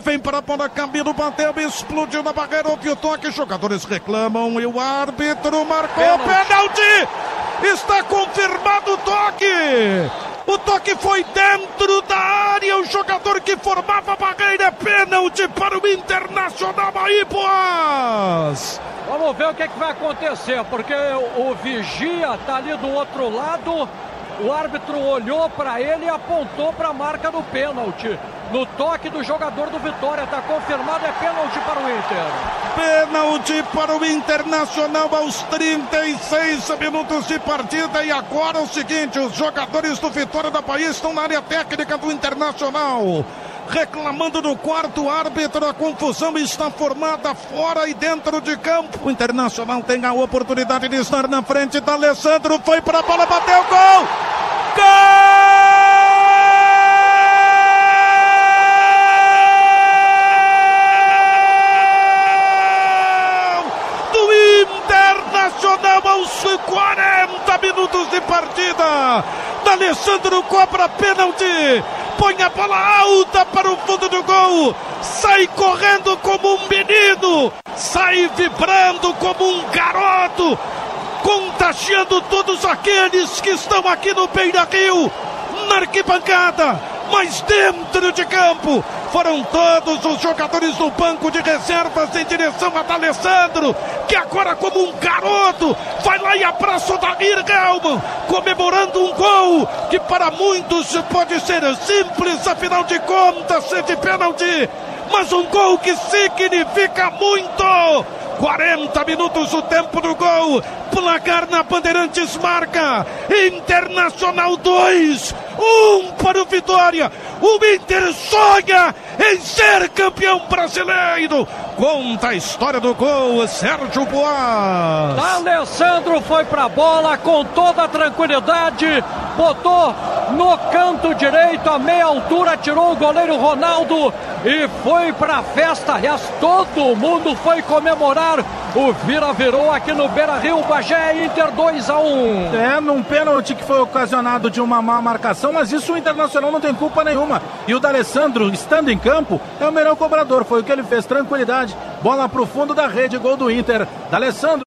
Vem para a bola, Camilo bateu, explodiu na barreira, houve o toque, jogadores reclamam e o árbitro marcou pênalti. pênalti. Está confirmado o toque. O toque foi dentro da área. O jogador que formava a barreira é pênalti para o Internacional aí, Boas. Vamos ver o que, é que vai acontecer, porque o Vigia está ali do outro lado. O árbitro olhou para ele e apontou para a marca do pênalti. No toque do jogador do Vitória, está confirmado, é pênalti para o Inter. Pênalti para o Internacional aos 36 minutos de partida. E agora o seguinte: os jogadores do Vitória da Bahia estão na área técnica do Internacional reclamando do quarto árbitro. A confusão está formada fora e dentro de campo. O Internacional tem a oportunidade de estar na frente da Alessandro. Foi para a bola, bateu gol! Gol! Internacional aos 40 minutos de partida. D'Alessandro cobra pênalti. Põe a bola alta para o fundo do gol, sai correndo como um menino, sai vibrando como um garoto, contagiando todos aqueles que estão aqui no Beira Rio, na arquibancada, mas dentro de campo. Foram todos os jogadores do banco de reservas em direção a D'Alessandro, que agora, como um garoto, vai lá e abraça o Dair Gelman, comemorando um gol que para muitos pode ser simples, afinal de contas, ser de pênalti, mas um gol que significa muito. 40 minutos o tempo do gol. Placar na Bandeirantes marca. Internacional 2, 1 um para o Vitória. O Inter sonha em ser campeão brasileiro. Conta a história do gol, Sérgio Boas. Alessandro foi para a bola com toda tranquilidade, botou no canto direito, a meia altura, tirou o goleiro Ronaldo e foi para a festa. Aliás, todo mundo foi comemorar. O Vira virou aqui no Beira Rio, Bagé Inter 2 a 1. É, num pênalti que foi ocasionado de uma má marcação, mas isso o Internacional não tem culpa nenhuma. E o D'Alessandro, estando em campo, é o melhor cobrador. Foi o que ele fez, tranquilidade. Bola pro fundo da rede, gol do Inter. D'Alessandro.